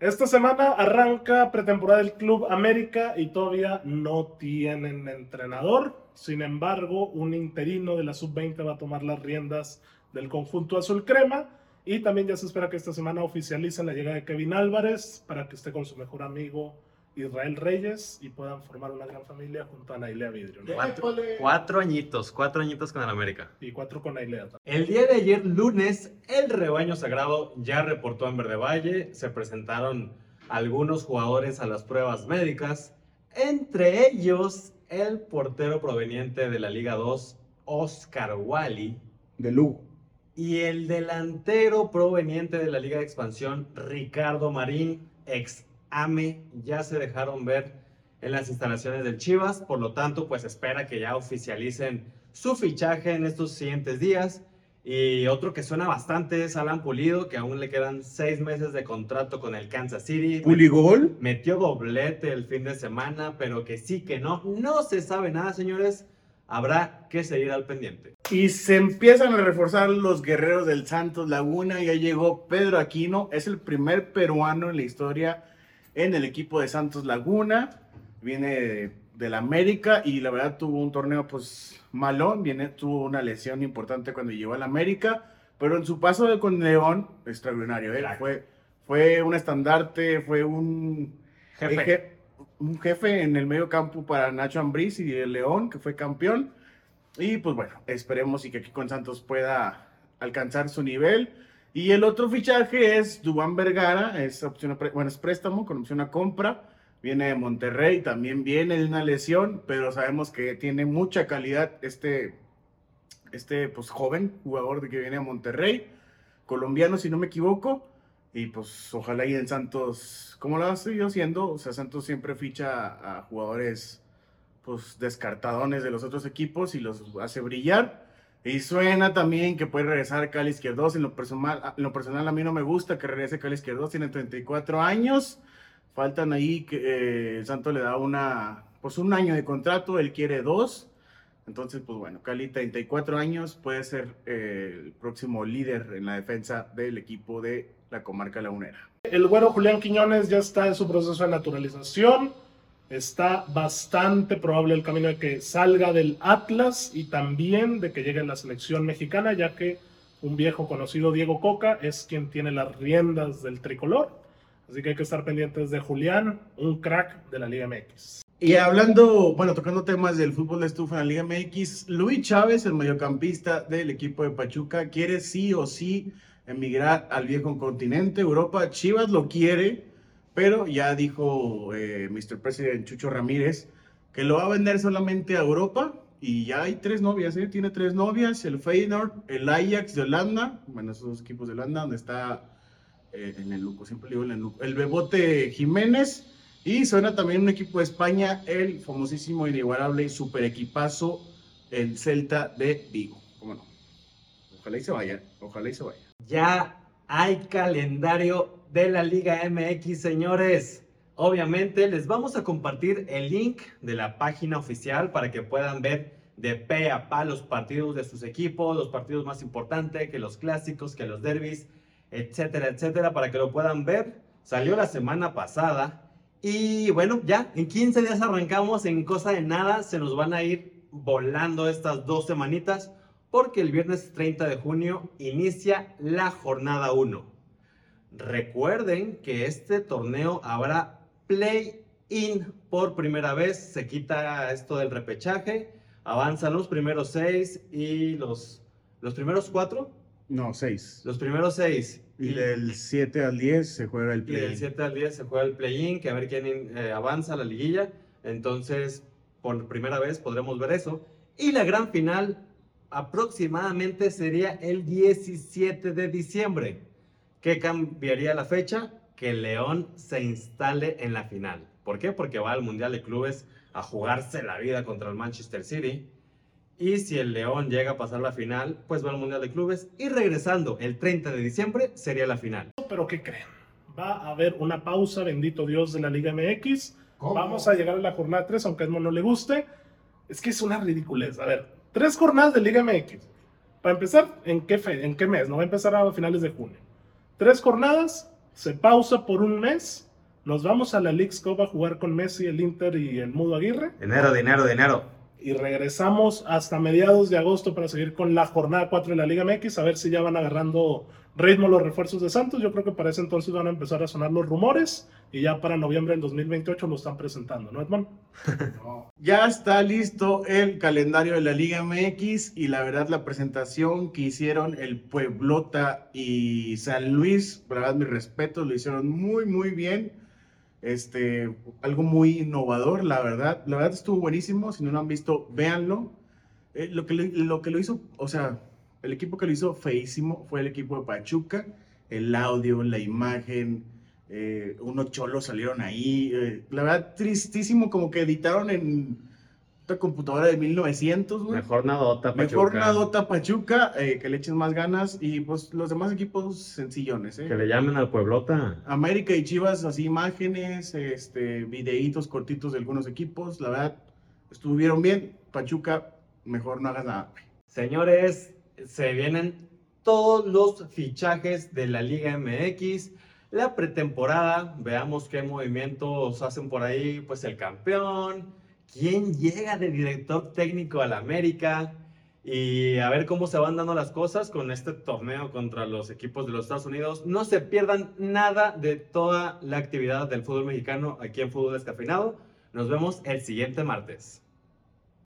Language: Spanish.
Esta semana arranca pretemporada del Club América y todavía no tienen entrenador. Sin embargo, un interino de la sub-20 va a tomar las riendas del conjunto azul crema. Y también ya se espera que esta semana oficialicen la llegada de Kevin Álvarez para que esté con su mejor amigo Israel Reyes y puedan formar una gran familia junto a Nailea Vidrio. ¿no? Cuatro, cuatro añitos, cuatro añitos con el América. Y cuatro con Nailea también. El día de ayer, lunes, el rebaño sagrado ya reportó en Verde Valle. Se presentaron algunos jugadores a las pruebas médicas, entre ellos el portero proveniente de la Liga 2, Oscar Wally, De Lugo. y el delantero proveniente de la Liga de Expansión, Ricardo Marín, ex AME, ya se dejaron ver en las instalaciones del Chivas, por lo tanto, pues espera que ya oficialicen su fichaje en estos siguientes días. Y otro que suena bastante es Alan Pulido, que aún le quedan seis meses de contrato con el Kansas City. Puligol. Metió doblete el fin de semana, pero que sí que no. No se sabe nada, señores. Habrá que seguir al pendiente. Y se empiezan a reforzar los guerreros del Santos Laguna. Ya llegó Pedro Aquino. Es el primer peruano en la historia en el equipo de Santos Laguna. Viene de, del América y la verdad tuvo un torneo pues malón. Viene, tuvo una lesión importante cuando llegó al América. Pero en su paso de- con León, extraordinario. ¿eh? Fue, fue un estandarte, fue un Jefe. el je- un jefe en el medio campo para Nacho Ambriz y el León, que fue campeón. Y pues bueno, esperemos y que aquí con Santos pueda alcanzar su nivel. Y el otro fichaje es Dubán Vergara, es opción a bueno, es préstamo con opción a compra. Viene de Monterrey, también viene de una lesión, pero sabemos que tiene mucha calidad este, este pues, joven jugador de que viene a Monterrey, colombiano si no me equivoco. Y pues ojalá y en Santos, como lo ha seguido haciendo, o sea, Santos siempre ficha a jugadores pues descartadones de los otros equipos y los hace brillar. Y suena también que puede regresar Cali Izquierdos. En lo personal, en lo personal a mí no me gusta que regrese Cali Izquierdos. Tiene 34 años. Faltan ahí que eh, el Santos le da una, pues un año de contrato. Él quiere dos. Entonces, pues bueno, Cali, 34 años, puede ser eh, el próximo líder en la defensa del equipo de la comarca lagunera. El güero Julián Quiñones ya está en su proceso de naturalización. Está bastante probable el camino de que salga del Atlas y también de que llegue a la selección mexicana, ya que un viejo conocido, Diego Coca, es quien tiene las riendas del tricolor. Así que hay que estar pendientes de Julián, un crack de la Liga MX. Y hablando, bueno, tocando temas del fútbol de estufa en la Liga MX, Luis Chávez, el mediocampista del equipo de Pachuca, quiere sí o sí emigrar al viejo continente, Europa. Chivas lo quiere, pero ya dijo eh, Mr. President Chucho Ramírez que lo va a vender solamente a Europa. Y ya hay tres novias, ¿eh? Tiene tres novias, el Feyenoord, el Ajax de Holanda, bueno, esos dos equipos de Holanda, donde está eh, en el Luco, siempre digo en el Luco, el Bebote Jiménez, y suena también un equipo de España, el famosísimo, inigualable, super equipazo, el Celta de Vigo. ¿Cómo no? Ojalá y se vaya, ojalá y se vaya. Ya hay calendario de la Liga MX, señores. Obviamente les vamos a compartir el link de la página oficial para que puedan ver de pe a pa los partidos de sus equipos, los partidos más importantes, que los clásicos, que los derbis, etcétera, etcétera, para que lo puedan ver. Salió la semana pasada y bueno, ya en 15 días arrancamos, en cosa de nada se nos van a ir volando estas dos semanitas porque el viernes 30 de junio inicia la jornada 1. Recuerden que este torneo habrá play-in por primera vez, se quita esto del repechaje, avanzan los primeros seis y los, los primeros cuatro, No, seis. los primeros seis. Y del 7 al 10 se juega el Y del play. 7 al 10 se juega el play-in, que a ver quién eh, avanza a la liguilla. Entonces, por primera vez podremos ver eso. Y la gran final aproximadamente sería el 17 de diciembre. ¿Qué cambiaría la fecha? Que León se instale en la final. ¿Por qué? Porque va al Mundial de Clubes a jugarse la vida contra el Manchester City. Y si el León llega a pasar la final, pues va al Mundial de Clubes. Y regresando el 30 de diciembre sería la final. Pero ¿qué creen? Va a haber una pausa, bendito Dios, de la Liga MX. Vamos a llegar a la jornada 3, aunque a Edmond no le guste. Es que es una ridiculez. A ver, tres jornadas de Liga MX. Para empezar, ¿en qué, fe- ¿en qué mes? No va a empezar a finales de junio. Tres jornadas, se pausa por un mes. Nos vamos a la League's Cup a jugar con Messi, el Inter y el Mudo Aguirre. Dinero, dinero, dinero. Y regresamos hasta mediados de agosto para seguir con la jornada 4 de la Liga MX, a ver si ya van agarrando ritmo los refuerzos de Santos. Yo creo que para ese entonces van a empezar a sonar los rumores y ya para noviembre del 2028 lo están presentando, ¿no, Edmond? Ya está listo el calendario de la Liga MX y la verdad la presentación que hicieron el Pueblota y San Luis, la verdad mis respetos, lo hicieron muy muy bien. Este, algo muy innovador, la verdad. La verdad estuvo buenísimo, si no lo han visto, véanlo. Eh, lo, que, lo, que lo hizo, o sea, el equipo que lo hizo feísimo fue el equipo de Pachuca. El audio, la imagen, eh, unos cholos salieron ahí. eh, la verdad, tristísimo, como que editaron en computadora de 1900, güey. Mejor nadota, Mejor Pachuca. nadota Pachuca, eh, que le echen más ganas. Y pues los demás equipos sencillones, ¿eh? Que le llamen al Pueblota. América y Chivas, así imágenes, este, videitos cortitos de algunos equipos. La verdad, estuvieron bien. Pachuca, mejor no hagas nada. güey. Señores, se vienen todos los fichajes de la Liga MX. La pretemporada, veamos qué movimientos hacen por ahí, pues el campeón, quién llega de director técnico al América y a ver cómo se van dando las cosas con este torneo contra los equipos de los Estados Unidos. No se pierdan nada de toda la actividad del fútbol mexicano aquí en Fútbol Descafeinado. Nos vemos el siguiente martes.